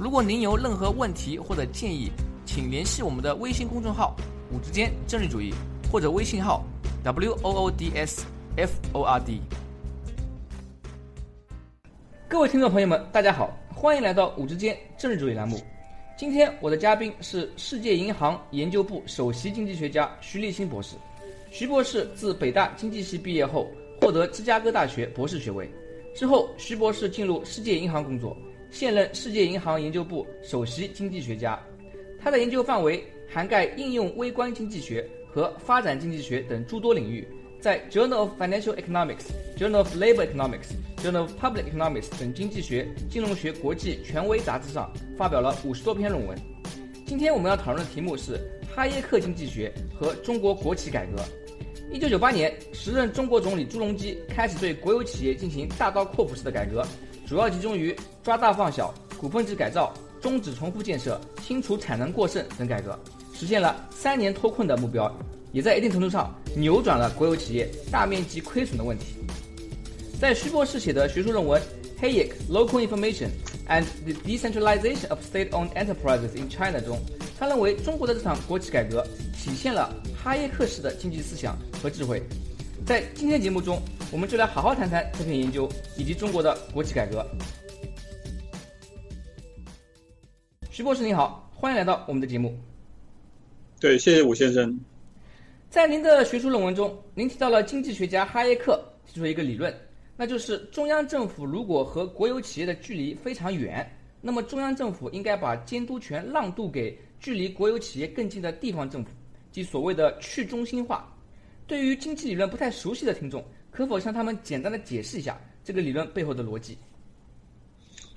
如果您有任何问题或者建议，请联系我们的微信公众号“五之间政治主义”或者微信号 “w o o d s f o r d”。各位听众朋友们，大家好，欢迎来到“五之间政治主义”栏目。今天我的嘉宾是世界银行研究部首席经济学家徐立新博士。徐博士自北大经济系毕业后，获得芝加哥大学博士学位。之后，徐博士进入世界银行工作。现任世界银行研究部首席经济学家，他的研究范围涵盖应用微观经济学和发展经济学等诸多领域，在《Journal of Financial Economics》、《Journal of Labor Economics》、《Journal of Public Economics》等经济学、金融学国际权威杂志上发表了五十多篇论文。今天我们要讨论的题目是哈耶克经济学和中国国企改革。一九九八年，时任中国总理朱镕基开始对国有企业进行大刀阔斧式的改革。主要集中于抓大放小、股份制改造、终止重复建设、清除产能过剩等改革，实现了三年脱困的目标，也在一定程度上扭转了国有企业大面积亏损的问题。在徐博士写的学术论文《Hayek Local Information and the Decentralization of State-Owned Enterprises in China》中，他认为中国的这场国企改革体现了哈耶克式的经济思想和智慧。在今天节目中，我们就来好好谈谈这篇研究以及中国的国企改革。徐博士您好，欢迎来到我们的节目。对，谢谢武先生。在您的学术论文中，您提到了经济学家哈耶克提出一个理论，那就是中央政府如果和国有企业的距离非常远，那么中央政府应该把监督权让渡给距离国有企业更近的地方政府，即所谓的去中心化。对于经济理论不太熟悉的听众，可否向他们简单的解释一下这个理论背后的逻辑？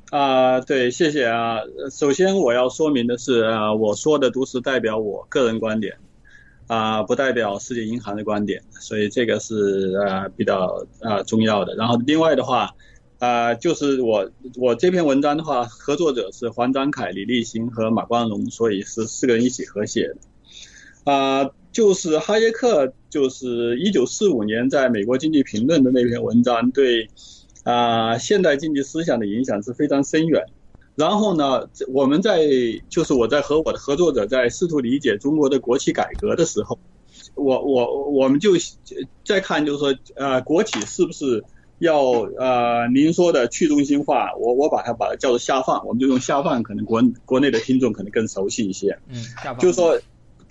啊，对，谢谢啊。首先我要说明的是，啊，我说的都是代表我个人观点，啊，不代表世界银行的观点，所以这个是呃比较啊重要的。然后另外的话，啊，就是我我这篇文章的话，合作者是黄章凯、李立新和马光荣，所以是四个人一起合写的，啊。就是哈耶克，就是一九四五年在美国经济评论的那篇文章，对啊现代经济思想的影响是非常深远。然后呢，我们在就是我在和我的合作者在试图理解中国的国企改革的时候，我我我们就在看，就是说呃国企是不是要呃您说的去中心化，我我把它把它叫做下放，我们就用下放，可能国国内的听众可能更熟悉一些。嗯，下放。就是说。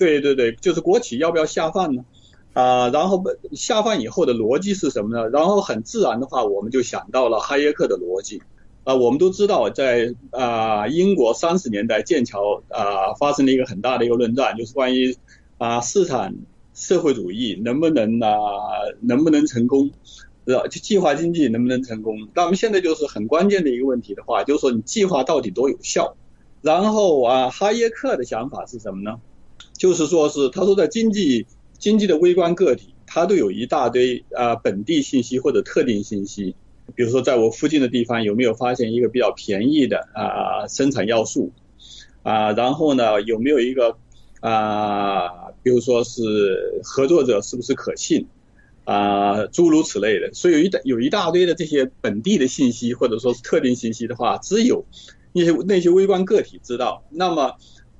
对对对，就是国企要不要下放呢？啊，然后下放以后的逻辑是什么呢？然后很自然的话，我们就想到了哈耶克的逻辑。啊，我们都知道，在啊英国三十年代剑桥啊发生了一个很大的一个论战，就是关于啊市场社会主义能不能啊能不能成功，就计划经济能不能成功？那么现在就是很关键的一个问题的话，就是说你计划到底多有效？然后啊哈耶克的想法是什么呢？就是说，是他说，在经济经济的微观个体，它都有一大堆啊本地信息或者特定信息，比如说在我附近的地方有没有发现一个比较便宜的啊生产要素？啊，然后呢有没有一个啊，比如说是合作者是不是可信？啊，诸如此类的，所以有一大有一大堆的这些本地的信息或者说是特定信息的话，只有那些那些微观个体知道。那么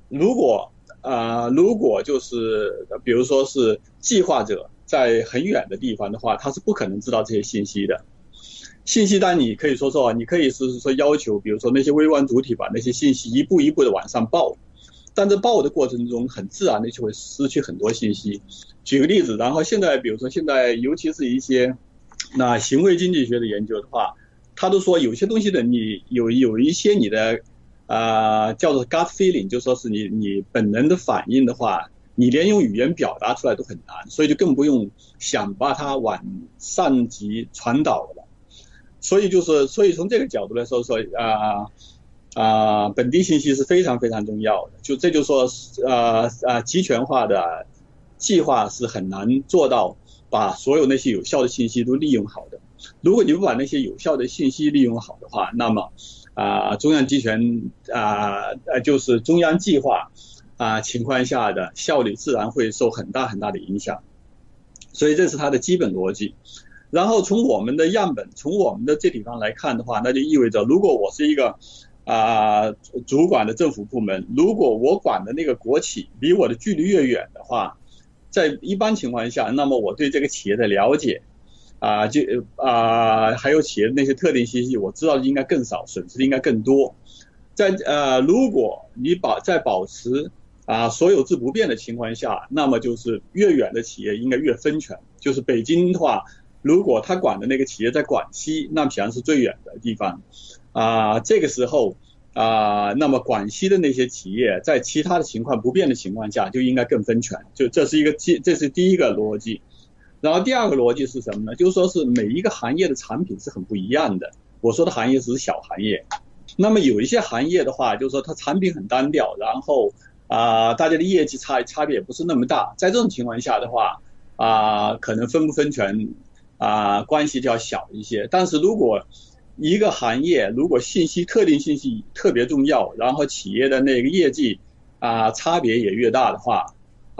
如果啊，如果就是比如说是计划者在很远的地方的话，他是不可能知道这些信息的。信息单你可以说说，你可以是说要求，比如说那些微观主体把那些信息一步一步的往上报，但在报的过程中，很自然的就会失去很多信息。举个例子，然后现在比如说现在尤其是一些那行为经济学的研究的话，他都说有些东西的你有有一些你的。啊，叫做 gut feeling，就说是你你本能的反应的话，你连用语言表达出来都很难，所以就更不用想把它往上级传导了。所以就是，所以从这个角度来说说啊啊，本地信息是非常非常重要的。就这就说，呃呃，集权化的计划是很难做到把所有那些有效的信息都利用好的。如果你不把那些有效的信息利用好的话，那么啊，中央集权啊呃就是中央计划啊情况下的效率自然会受很大很大的影响。所以这是它的基本逻辑。然后从我们的样本，从我们的这地方来看的话，那就意味着，如果我是一个啊主管的政府部门，如果我管的那个国企离我的距离越远的话，在一般情况下，那么我对这个企业的了解啊，就啊还有企业的那些特定信息，我知道应该更少，损失应该更多。在呃，如果你保在保持啊，所有制不变的情况下，那么就是越远的企业应该越分权。就是北京的话，如果他管的那个企业在广西，那显然是最远的地方。啊，这个时候啊，那么广西的那些企业在其他的情况不变的情况下，就应该更分权。就这是一个基，这是第一个逻辑。然后第二个逻辑是什么呢？就是说是每一个行业的产品是很不一样的。我说的行业只是小行业，那么有一些行业的话，就是说它产品很单调，然后。啊，大家的业绩差差别也不是那么大，在这种情况下的话，啊，可能分不分权啊，关系就要小一些。但是如果一个行业如果信息特定信息特别重要，然后企业的那个业绩啊差别也越大的话，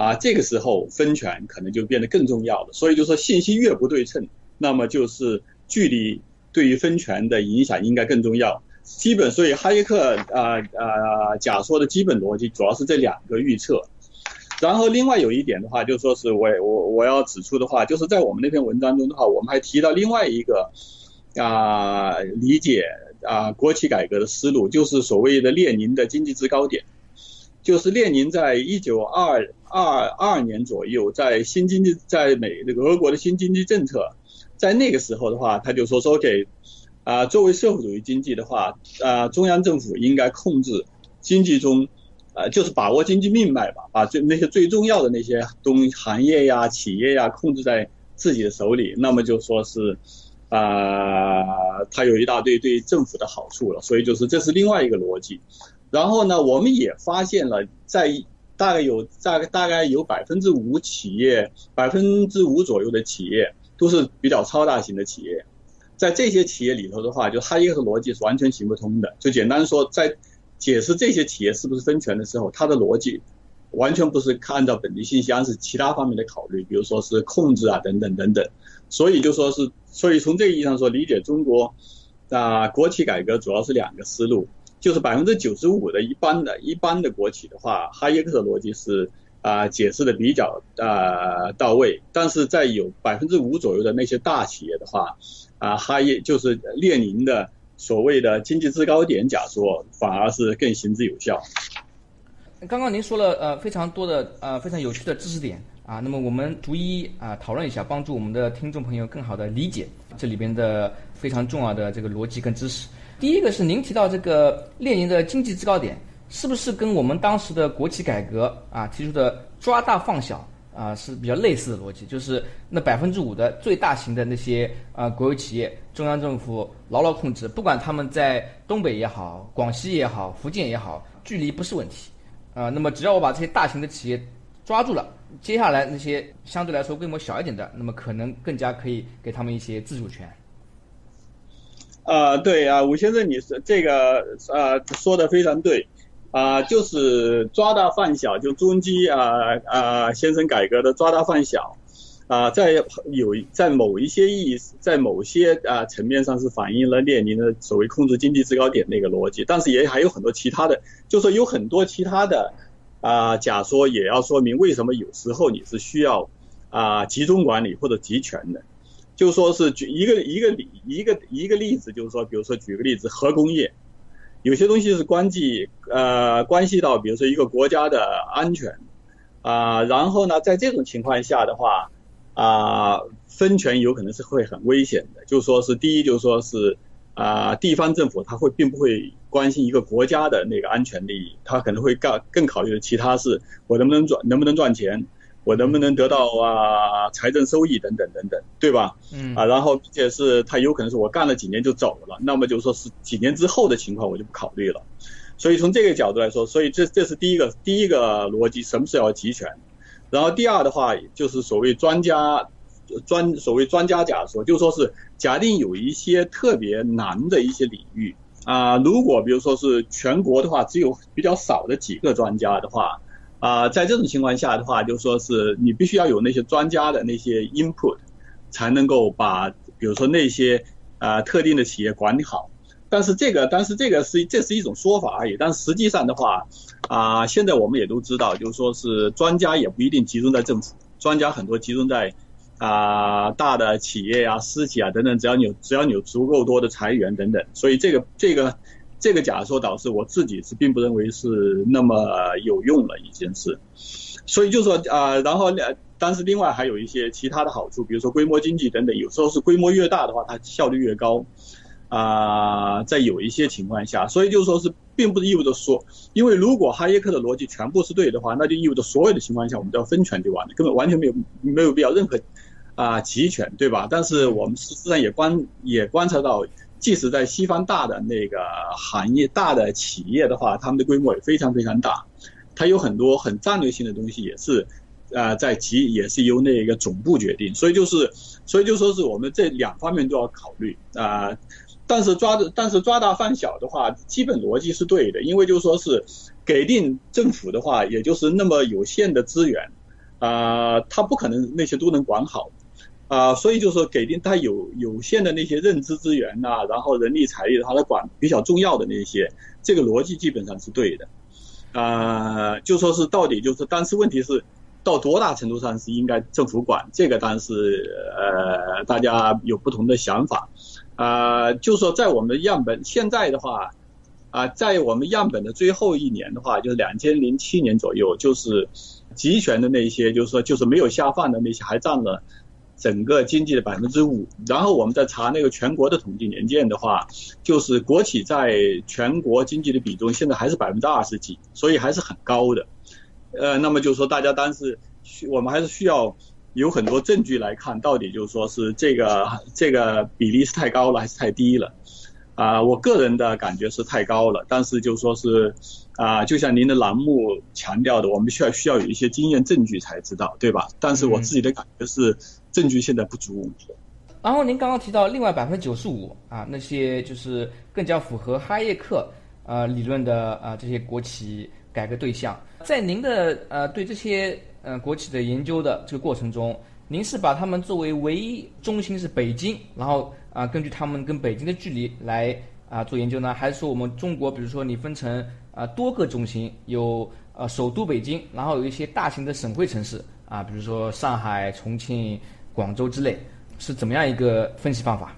啊，这个时候分权可能就变得更重要了。所以就说信息越不对称，那么就是距离对于分权的影响应该更重要。基本，所以哈耶克啊啊假说的基本逻辑主要是这两个预测。然后另外有一点的话，就说是我我我要指出的话，就是在我们那篇文章中的话，我们还提到另外一个啊理解啊国企改革的思路，就是所谓的列宁的经济制高点。就是列宁在一九二二二年左右，在新经济在美那个俄国的新经济政策，在那个时候的话，他就说说给。啊，作为社会主义经济的话，啊，中央政府应该控制经济中，呃，就是把握经济命脉吧，把最那些最重要的那些东行业呀、企业呀控制在自己的手里，那么就说是，啊，它有一大堆对政府的好处了，所以就是这是另外一个逻辑。然后呢，我们也发现了，在大概有大概大概有百分之五企业，百分之五左右的企业都是比较超大型的企业。在这些企业里头的话，就哈耶克逻辑是完全行不通的。就简单说，在解释这些企业是不是分权的时候，他的逻辑完全不是按照本地信息，而是其他方面的考虑，比如说是控制啊等等等等。所以就说是，所以从这个意义上说，理解中国啊国企改革主要是两个思路，就是百分之九十五的一般的一般的国企的话，哈耶克的逻辑是啊解释的比较啊到位，但是在有百分之五左右的那些大企业的话。啊，哈耶就是列宁的所谓的经济制高点假说，反而是更行之有效。刚刚您说了呃非常多的呃非常有趣的知识点啊，那么我们逐一啊讨论一下，帮助我们的听众朋友更好的理解这里边的非常重要的这个逻辑跟知识。第一个是您提到这个列宁的经济制高点，是不是跟我们当时的国企改革啊提出的抓大放小？啊，是比较类似的逻辑，就是那百分之五的最大型的那些啊国有企业，中央政府牢牢控制，不管他们在东北也好，广西也好，福建也好，距离不是问题啊。那么只要我把这些大型的企业抓住了，接下来那些相对来说规模小一点的，那么可能更加可以给他们一些自主权。啊，对啊，吴先生，你是这个啊说的非常对。啊，就是抓大放小，就朱镕基啊啊先生改革的抓大放小，啊，在有在某一些意义，在某些啊层面上是反映了列宁的所谓控制经济制高点那个逻辑，但是也还有很多其他的，就说有很多其他的啊假说也要说明为什么有时候你是需要啊集中管理或者集权的，就说是举一个一个例一个一个例子，就是说，比如说举个例子，核工业。有些东西是关系呃关系到，比如说一个国家的安全啊，然后呢，在这种情况下的话啊，分权有可能是会很危险的。就说是第一，就说是啊，地方政府他会并不会关心一个国家的那个安全利益，他可能会更更考虑的其他事，我能不能赚能不能赚钱。我能不能得到啊财政收益等等等等，对吧？嗯啊，然后并且是他有可能是我干了几年就走了，那么就说是几年之后的情况我就不考虑了。所以从这个角度来说，所以这这是第一个第一个逻辑，什么是要集权？然后第二的话，就是所谓专家专所谓专家假说，就说是假定有一些特别难的一些领域啊，如果比如说是全国的话，只有比较少的几个专家的话啊，在这种情况下的话，就说是你必须要有那些专家的那些 input，才能够把比如说那些啊特定的企业管理好。但是这个，但是这个是这是一种说法而已。但实际上的话，啊，现在我们也都知道，就是说是专家也不一定集中在政府，专家很多集中在啊大的企业啊、私企啊等等。只要你有只要你有足够多的裁员等等，所以这个这个这个假说导致我自己是并不认为是那么有用了，已经是。所以就说啊，然后呢但是另外还有一些其他的好处，比如说规模经济等等。有时候是规模越大的话，它效率越高。啊，在有一些情况下，所以就说是，并不是意味着说，因为如果哈耶克的逻辑全部是对的话，那就意味着所有的情况下我们都要分权就完了，根本完全没有没有必要任何啊集权，对吧？但是我们实际上也观也观察到，即使在西方大的那个行业、大的企业的话，他们的规模也非常非常大，它有很多很战略性的东西也是啊在集也是由那个总部决定，所以就是所以就说是我们这两方面都要考虑。啊。但是抓的，但是抓大放小的话，基本逻辑是对的，因为就说是给定政府的话，也就是那么有限的资源，啊，他不可能那些都能管好，啊，所以就是说给定他有有限的那些认知资源呐，然后人力财力，他来管比较重要的那些，这个逻辑基本上是对的，啊，就说是到底就是，但是问题是到多大程度上是应该政府管，这个当然是呃大家有不同的想法。啊，就说在我们的样本现在的话，啊，在我们样本的最后一年的话，就是两千零七年左右，就是集权的那些，就是说就是没有下放的那些，还占了整个经济的百分之五。然后我们再查那个全国的统计年鉴的话，就是国企在全国经济的比重现在还是百分之二十几，所以还是很高的。呃，那么就是说大家当时需我们还是需要。有很多证据来看，到底就是说是这个这个比例是太高了还是太低了？啊，我个人的感觉是太高了，但是就说是啊，就像您的栏目强调的，我们需要需要有一些经验证据才知道，对吧？但是我自己的感觉是证据现在不足。然后您刚刚提到另外百分之九十五啊，那些就是更加符合哈耶克呃理论的啊这些国企改革对象，在您的呃对这些。呃，国企的研究的这个过程中，您是把他们作为唯一中心是北京，然后啊，根据他们跟北京的距离来啊做研究呢？还是说我们中国，比如说你分成啊多个中心，有呃首都北京，然后有一些大型的省会城市啊，比如说上海、重庆、广州之类，是怎么样一个分析方法？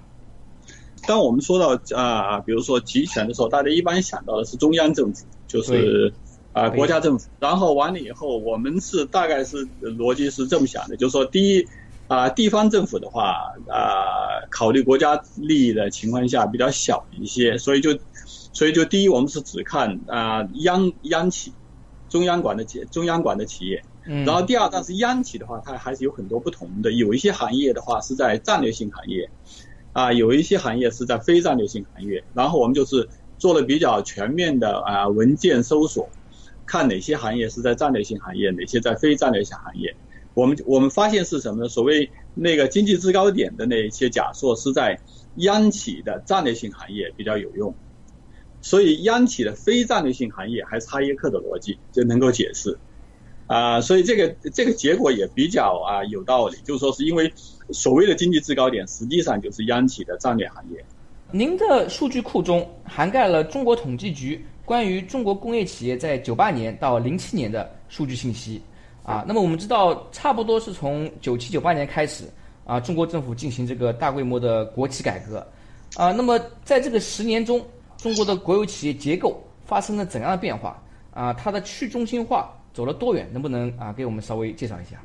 当我们说到啊，比如说集权的时候，大家一般想到的是中央政府，就是。啊，国家政府，然后完了以后，我们是大概是逻辑是这么想的，就是说，第一，啊，地方政府的话，啊，考虑国家利益的情况下比较小一些，所以就，所以就第一，我们是只看啊央央企，中央管的企中央管的企业，然后第二，但是央企的话，它还是有很多不同的，有一些行业的话是在战略性行业，啊，有一些行业是在非战略性行业，然后我们就是做了比较全面的啊文件搜索。看哪些行业是在战略性行业，哪些在非战略性行业。我们我们发现是什么呢？所谓那个经济制高点的那一些假说是在央企的战略性行业比较有用，所以央企的非战略性行业还是哈耶克的逻辑就能够解释啊。所以这个这个结果也比较啊有道理，就是说是因为所谓的经济制高点实际上就是央企的战略行业。您的数据库中涵盖了中国统计局。关于中国工业企业在九八年到零七年的数据信息，啊，那么我们知道，差不多是从九七九八年开始，啊，中国政府进行这个大规模的国企改革，啊，那么在这个十年中，中国的国有企业结构发生了怎样的变化？啊，它的去中心化走了多远？能不能啊给我们稍微介绍一下？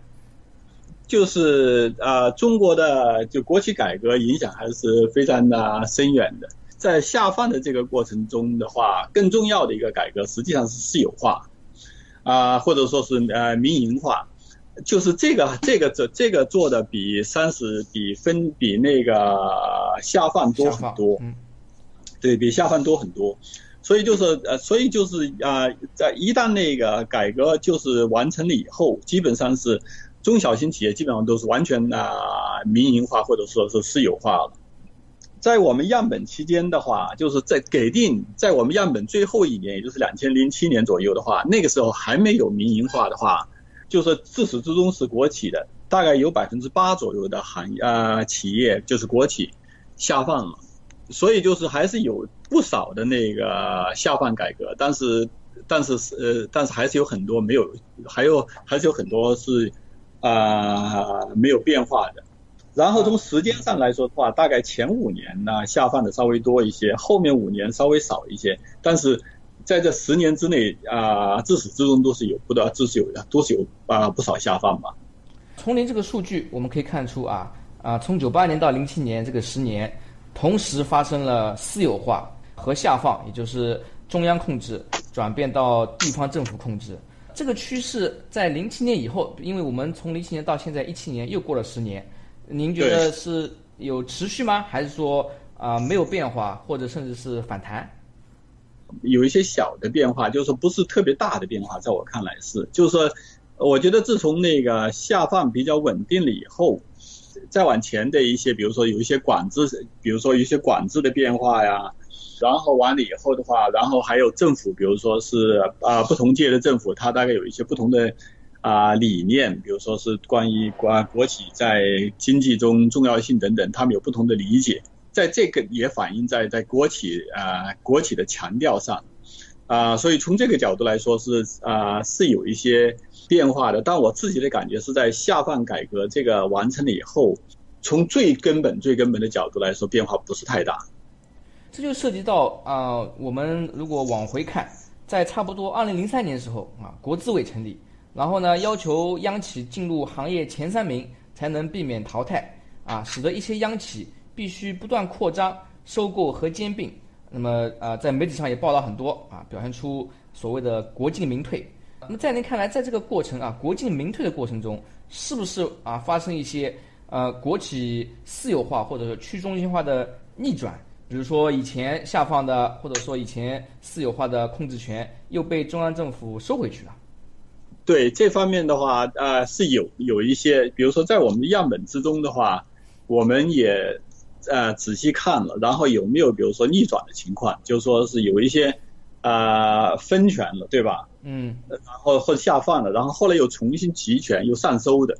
就是啊，中国的就国企改革影响还是非常的深远的。在下放的这个过程中的话，更重要的一个改革实际上是私有化，啊，或者说是呃民营化，就是这个这个这这个做的比三十比分比那个下放多很多，对比下放多很多，所以就是呃，所以就是啊，在一旦那个改革就是完成了以后，基本上是中小型企业基本上都是完全啊民营化或者说是私有化了。在我们样本期间的话，就是在给定在我们样本最后一年，也就是两千零七年左右的话，那个时候还没有民营化的话，就是自始至终是国企的，大概有百分之八左右的行业啊企业就是国企下放了。所以就是还是有不少的那个下放改革，但是但是是呃但是还是有很多没有，还有还是有很多是啊没有变化的。然后从时间上来说的话，大概前五年呢下放的稍微多一些，后面五年稍微少一些。但是在这十年之内啊，自始至终都是有不的，都是有的，都是有啊不少下放吧。从您这个数据我们可以看出啊啊，从九八年到零七年这个十年。同时发生了私有化和下放，也就是中央控制转变到地方政府控制。这个趋势在零七年以后，因为我们从零七年到现在一七年又过了十年，您觉得是有持续吗？还是说啊没有变化，或者甚至是反弹？有一些小的变化，就是说不是特别大的变化，在我看来是，就是说，我觉得自从那个下放比较稳定了以后。再往前的一些，比如说有一些管制，比如说一些管制的变化呀，然后完了以后的话，然后还有政府，比如说是啊不同届的政府，它大概有一些不同的啊理念，比如说是关于关国企在经济中重要性等等，他们有不同的理解，在这个也反映在在国企啊国企的强调上啊，所以从这个角度来说是啊是有一些。变化的，但我自己的感觉是在下放改革这个完成了以后，从最根本、最根本的角度来说，变化不是太大。这就涉及到啊，我们如果往回看，在差不多二零零三年的时候啊，国资委成立，然后呢，要求央企进入行业前三名才能避免淘汰啊，使得一些央企必须不断扩张、收购和兼并。那么啊，在媒体上也报道很多啊，表现出所谓的国进民退。那么在您看来，在这个过程啊，国进民退的过程中，是不是啊发生一些呃国企私有化或者说去中心化的逆转？比如说以前下放的，或者说以前私有化的控制权又被中央政府收回去了？对这方面的话，呃是有有一些，比如说在我们的样本之中的话，我们也呃仔细看了，然后有没有比如说逆转的情况，就说是有一些。啊，分权了，对吧？嗯。然后或者下放了，然后后来又重新集权又上收的。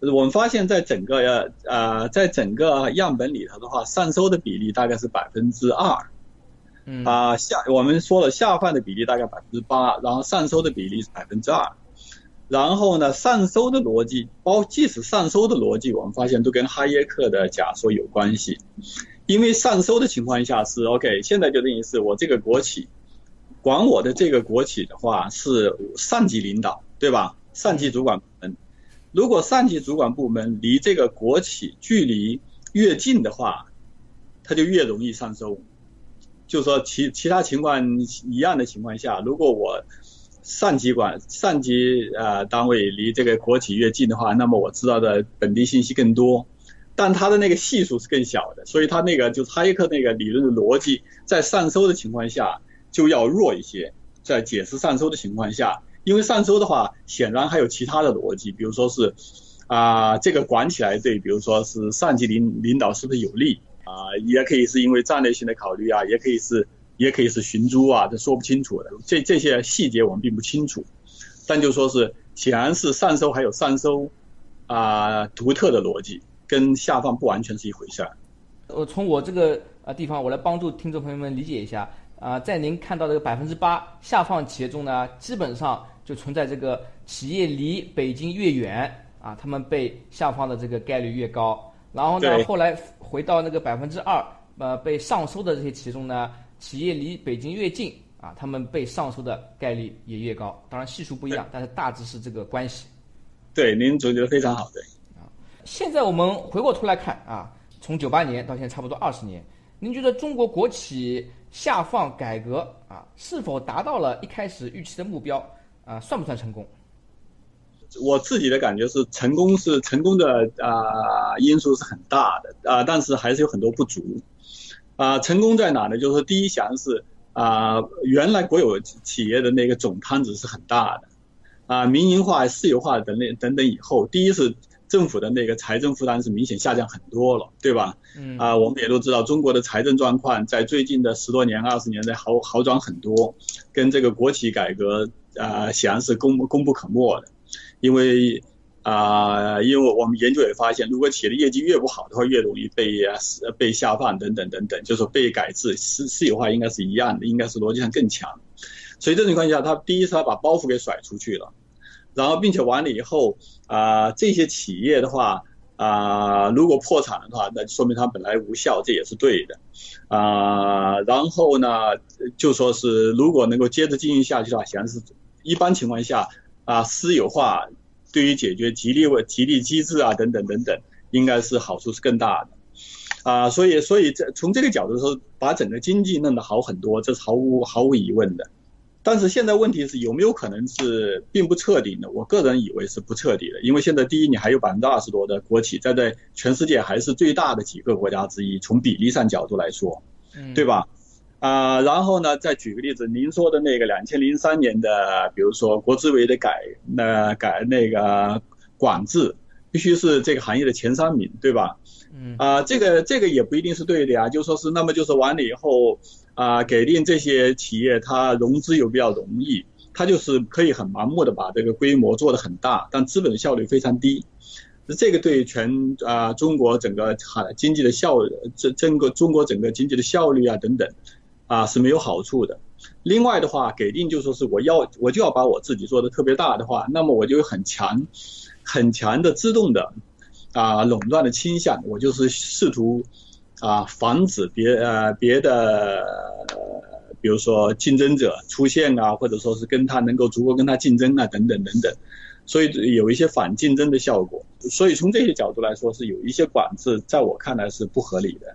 我们发现，在整个呃，在整个样本里头的话，上收的比例大概是百分之二。嗯。啊，下我们说了下放的比例大概百分之八，然后上收的比例是百分之二。然后呢，上收的逻辑，包即使上收的逻辑，我们发现都跟哈耶克的假说有关系。因为上收的情况下是 OK，现在就等于是我这个国企。管我的这个国企的话是上级领导，对吧？上级主管部门，如果上级主管部门离这个国企距离越近的话，他就越容易上收。就说其其他情况一样的情况下，如果我上级管上级呃单位离这个国企越近的话，那么我知道的本地信息更多，但它的那个系数是更小的，所以它那个就是哈耶克那个理论的逻辑，在上收的情况下。就要弱一些，在解释上收的情况下，因为上收的话，显然还有其他的逻辑，比如说是啊，这个管起来对，比如说是上级领领导是不是有利啊，也可以是因为战略性的考虑啊，也可以是也可以是寻租啊，这说不清楚的，这这些细节我们并不清楚，但就说是显然是上收还有上收啊独特的逻辑，跟下放不完全是一回事儿。我从我这个啊地方，我来帮助听众朋友们理解一下。啊，在您看到这个百分之八下放企业中呢，基本上就存在这个企业离北京越远啊，他们被下放的这个概率越高。然后呢，后来回到那个百分之二，呃，被上收的这些企业中呢，企业离北京越近啊，他们被上收的概率也越高。当然系数不一样，但是大致是这个关系。对，您总结的非常好。对。啊，现在我们回过头来看啊，从九八年到现在差不多二十年，您觉得中国国企？下放改革啊，是否达到了一开始预期的目标啊？算不算成功？我自己的感觉是，成功是成功的啊，因素是很大的啊，但是还是有很多不足啊。成功在哪呢？就是第一，想是啊，原来国有企业的那个总摊子是很大的，啊，民营化、私有化等等等等以后，第一是政府的那个财政负担是明显下降很多了，对吧？嗯。啊，我们也都知道，中国的财政状况在最近的十多年、二十年内好好转很多，跟这个国企改革啊显然是功功不可没的，因为。啊，因为我们研究也发现，如果企业的业绩越不好的话，越容易被被下放等等等等，就是被改制私私有化应该是一样的，应该是逻辑上更强。所以这种情况下，他第一是他把包袱给甩出去了，然后并且完了以后啊，这些企业的话啊，如果破产的话，那说明它本来无效，这也是对的啊。然后呢，就说是如果能够接着经营下去的话，显然是一般情况下啊私有化。对于解决激励问、激励机制啊等等等等，应该是好处是更大的，啊，所以所以这从这个角度说，把整个经济弄得好很多，这是毫无毫无疑问的。但是现在问题是有没有可能是并不彻底的？我个人以为是不彻底的，因为现在第一，你还有百分之二十多的国企在在全世界还是最大的几个国家之一，从比例上角度来说，对吧？啊，然后呢，再举个例子，您说的那个两千零三年的，比如说国资委的改，那改那个管制，必须是这个行业的前三名，对吧？嗯。啊，这个这个也不一定是对的呀，就说是那么就是完了以后啊，给定这些企业它融资又比较容易，它就是可以很盲目的把这个规模做得很大，但资本的效率非常低，这个对全啊中国整个行经济的效，这整个中国整个经济的效率啊等等。啊是没有好处的。另外的话，给定就说是我要我就要把我自己做的特别大的话，那么我就有很强、很强的自动的啊垄断的倾向。我就是试图啊防止别呃别的，比如说竞争者出现啊，或者说是跟他能够足够跟他竞争啊等等等等。所以有一些反竞争的效果。所以从这些角度来说，是有一些管制，在我看来是不合理的。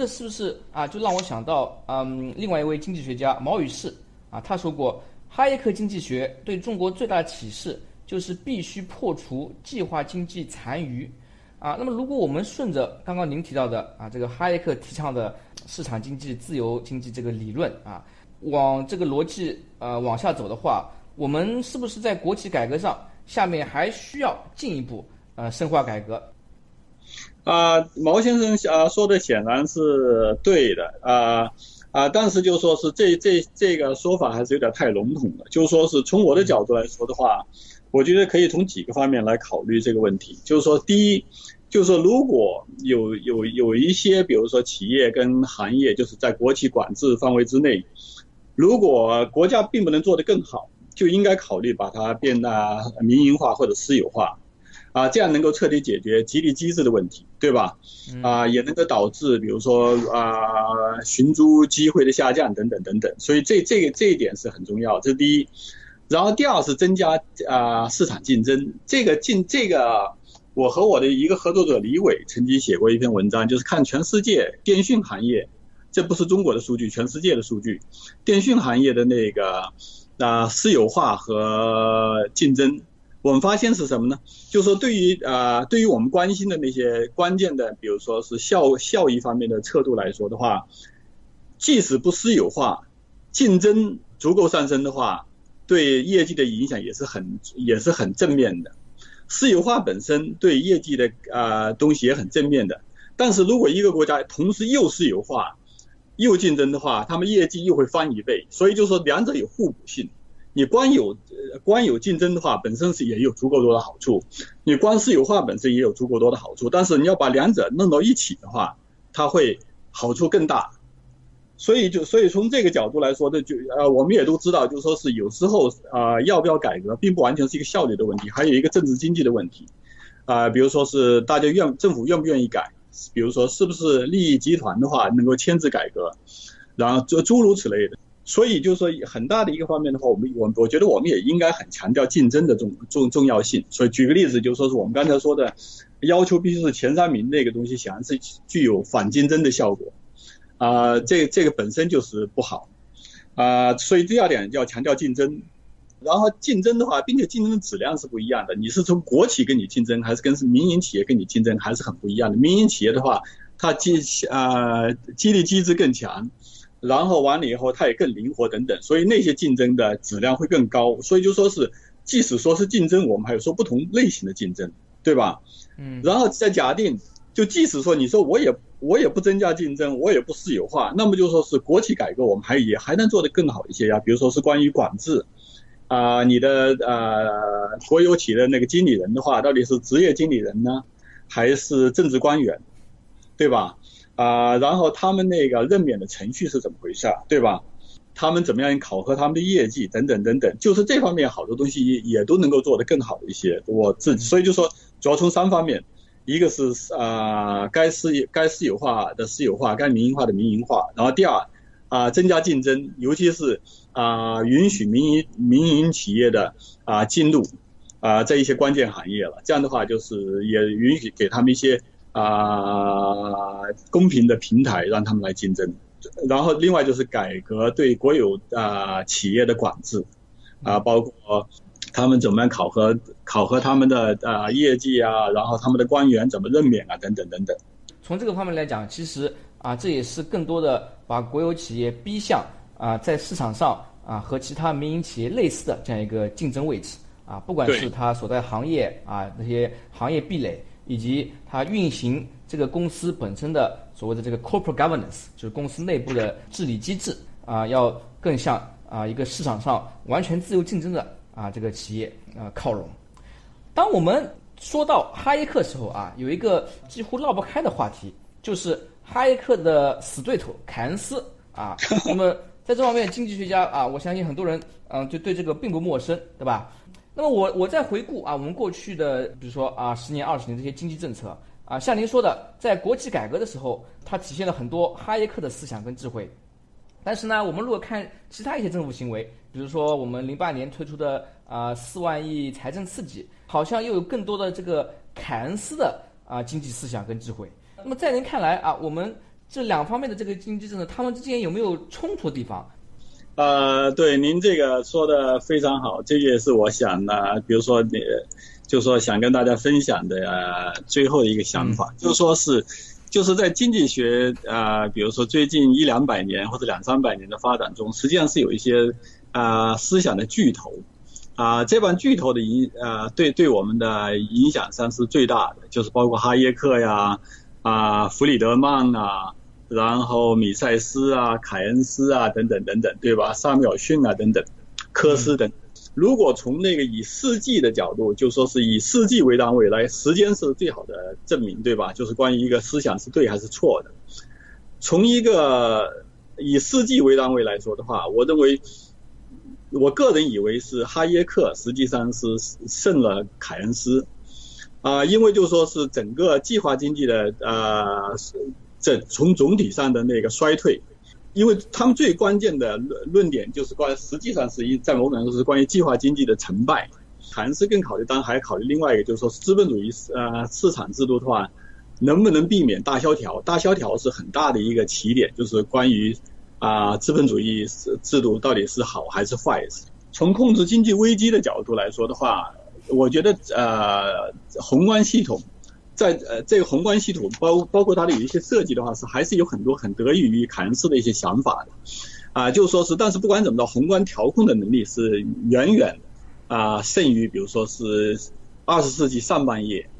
这是不是啊？就让我想到，嗯，另外一位经济学家毛宇士啊，他说过，哈耶克经济学对中国最大的启示就是必须破除计划经济残余啊。那么，如果我们顺着刚刚您提到的啊，这个哈耶克提倡的市场经济、自由经济这个理论啊，往这个逻辑呃往下走的话，我们是不是在国企改革上下面还需要进一步呃深化改革？啊，毛先生啊说的显然是对的啊啊，但是就说是这这这个说法还是有点太笼统了。就说是从我的角度来说的话，我觉得可以从几个方面来考虑这个问题。就是说，第一，就是说如果有有有一些，比如说企业跟行业，就是在国企管制范围之内，如果国家并不能做得更好，就应该考虑把它变得民营化或者私有化。啊，这样能够彻底解决激励机制的问题，对吧？啊，也能够导致，比如说啊，寻租机会的下降等等等等。所以这这个这一点是很重要，这是第一。然后第二是增加啊市场竞争。这个竞这个，我和我的一个合作者李伟曾经写过一篇文章，就是看全世界电讯行业，这不是中国的数据，全世界的数据，电讯行业的那个啊私有化和竞争。我们发现是什么呢？就是说，对于啊，对于我们关心的那些关键的，比如说是效效益方面的测度来说的话，即使不私有化，竞争足够上升的话，对业绩的影响也是很也是很正面的。私有化本身对业绩的啊东西也很正面的。但是如果一个国家同时又私有化又竞争的话，他们业绩又会翻一倍。所以就说两者有互补性。你光有光有竞争的话，本身是也有足够多的好处；你光私有化本身也有足够多的好处。但是你要把两者弄到一起的话，它会好处更大。所以就所以从这个角度来说的，就呃我们也都知道，就说是有时候啊要不要改革，并不完全是一个效率的问题，还有一个政治经济的问题啊。比如说是大家愿政府愿不愿意改，比如说是不是利益集团的话能够牵制改革，然后诸诸如此类的。所以就是说，很大的一个方面的话，我们我我觉得我们也应该很强调竞争的重重重要性。所以举个例子，就是说是我们刚才说的，要求必须是前三名那个东西，显然是具有反竞争的效果。啊，这这个本身就是不好。啊，所以第二点要强调竞争。然后竞争的话，并且竞争的质量是不一样的。你是从国企跟你竞争，还是跟民营企业跟你竞争，还是很不一样的。民营企业的话，它激啊激励机制更强。然后完了以后它也更灵活等等，所以那些竞争的质量会更高。所以就说是，即使说是竞争，我们还有说不同类型的竞争，对吧？嗯，然后再假定，就即使说你说我也我也不增加竞争，我也不私有化，那么就说是国企改革，我们还也还能做得更好一些呀。比如说是关于管制。啊，你的呃国有企业的那个经理人的话，到底是职业经理人呢，还是政治官员，对吧？啊，然后他们那个任免的程序是怎么回事，对吧？他们怎么样考核他们的业绩等等等等，就是这方面好多东西也也都能够做得更好一些。我自己，所以就说主要从三方面，一个是啊该私有该私有化的私有化，该民营化的民营化，然后第二啊增加竞争，尤其是。啊，允许民营民营企业的啊进入啊在一些关键行业了，这样的话就是也允许给他们一些啊公平的平台，让他们来竞争。然后另外就是改革对国有啊企业的管制啊，包括他们怎么样考核考核他们的啊业绩啊，然后他们的官员怎么任免啊等等等等。从这个方面来讲，其实啊这也是更多的把国有企业逼向。啊，在市场上啊，和其他民营企业类似的这样一个竞争位置啊，不管是它所在行业啊那些行业壁垒，以及它运行这个公司本身的所谓的这个 corporate governance，就是公司内部的治理机制啊，要更像啊一个市场上完全自由竞争的啊这个企业啊靠拢。当我们说到哈耶克时候啊，有一个几乎绕不开的话题，就是哈耶克的死对头凯恩斯啊，那么。在这方面，经济学家啊，我相信很多人嗯就对这个并不陌生，对吧？那么我我在回顾啊，我们过去的比如说啊十年、二十年这些经济政策啊，像您说的，在国企改革的时候，它体现了很多哈耶克的思想跟智慧。但是呢，我们如果看其他一些政府行为，比如说我们零八年推出的啊四万亿财政刺激，好像又有更多的这个凯恩斯的啊经济思想跟智慧。那么在您看来啊，我们。这两方面的这个经济政策，他们之间有没有冲突的地方？呃，对，您这个说的非常好，这也是我想呢，比如说你，就说想跟大家分享的呃最后的一个想法，就说是，就是在经济学啊，比如说最近一两百年或者两三百年的发展中，实际上是有一些啊思想的巨头，啊，这帮巨头的影呃对对我们的影响上是最大的，就是包括哈耶克呀，啊，弗里德曼啊。然后米塞斯啊、凯恩斯啊等等等等，对吧？萨缪尔逊啊等等，科斯等。如果从那个以世纪的角度，就说是以世纪为单位来，时间是最好的证明，对吧？就是关于一个思想是对还是错的。从一个以世纪为单位来说的话，我认为，我个人以为是哈耶克实际上是胜了凯恩斯啊，因为就说是整个计划经济的啊。这从总体上的那个衰退，因为他们最关键的论论点就是关，实际上是一在某种程度是关于计划经济的成败。还是更考虑，当然还考虑另外一个，就是说资本主义呃市场制度的话，能不能避免大萧条？大萧条是很大的一个起点，就是关于啊资本主义制度到底是好还是坏？从控制经济危机的角度来说的话，我觉得呃宏观系统。在呃这个宏观系统包包括它的有一些设计的话是还是有很多很得益于凯恩斯的一些想法的，啊就说是但是不管怎么着宏观调控的能力是远远啊胜于比如说是二十世纪上半叶，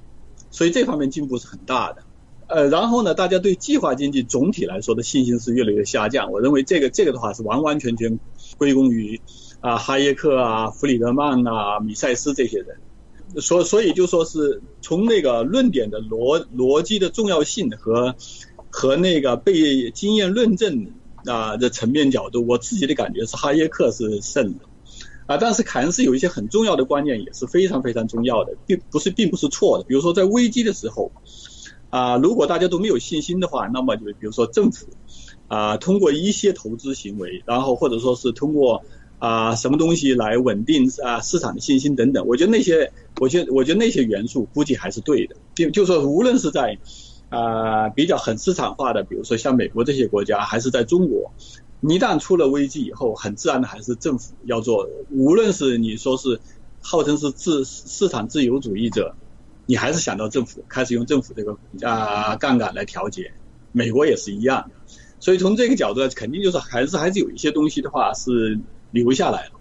所以这方面进步是很大的，呃然后呢大家对计划经济总体来说的信心是越来越下降，我认为这个这个的话是完完全全归功于啊哈耶克啊弗里德曼啊米塞斯这些人。所所以就说是从那个论点的逻逻辑的重要性和和那个被经验论证啊的层面角度，我自己的感觉是哈耶克是胜的啊，但是凯恩斯有一些很重要的观念也是非常非常重要的，并不是并不是错的。比如说在危机的时候啊，如果大家都没有信心的话，那么就比如说政府啊通过一些投资行为，然后或者说是通过。啊，什么东西来稳定啊市场的信心等等？我觉得那些，我觉得我觉得那些元素估计还是对的。就就说无论是在啊比较很市场化的，比如说像美国这些国家，还是在中国，一旦出了危机以后，很自然的还是政府要做。无论是你说是号称是自市场自由主义者，你还是想到政府开始用政府这个啊杠杆来调节。美国也是一样的。所以从这个角度，肯定就是还是还是有一些东西的话是留下来了。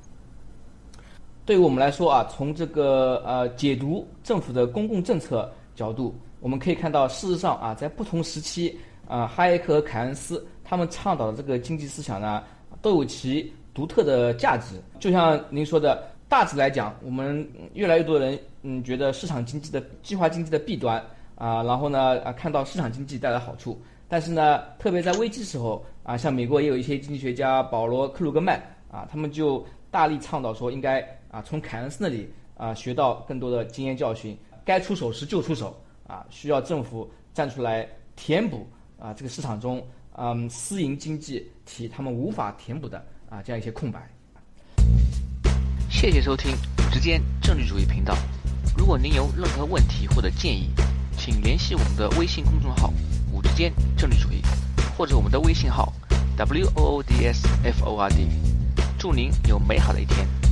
对于我们来说啊，从这个呃解读政府的公共政策角度，我们可以看到，事实上啊，在不同时期啊，哈耶克和凯恩斯他们倡导的这个经济思想呢，都有其独特的价值。就像您说的，大致来讲，我们越来越多人嗯觉得市场经济的计划经济的弊端啊，然后呢啊看到市场经济带来好处，但是呢，特别在危机时候啊，像美国也有一些经济学家保罗克鲁格曼啊，他们就大力倡导说应该。啊，从凯恩斯那里啊学到更多的经验教训，该出手时就出手啊，需要政府站出来填补啊这个市场中嗯私营经济体他们无法填补的啊这样一些空白。谢谢收听五之间政治主义频道。如果您有任何问题或者建议，请联系我们的微信公众号“五之间政治主义”或者我们的微信号 “w o o d s f o r d”。祝您有美好的一天。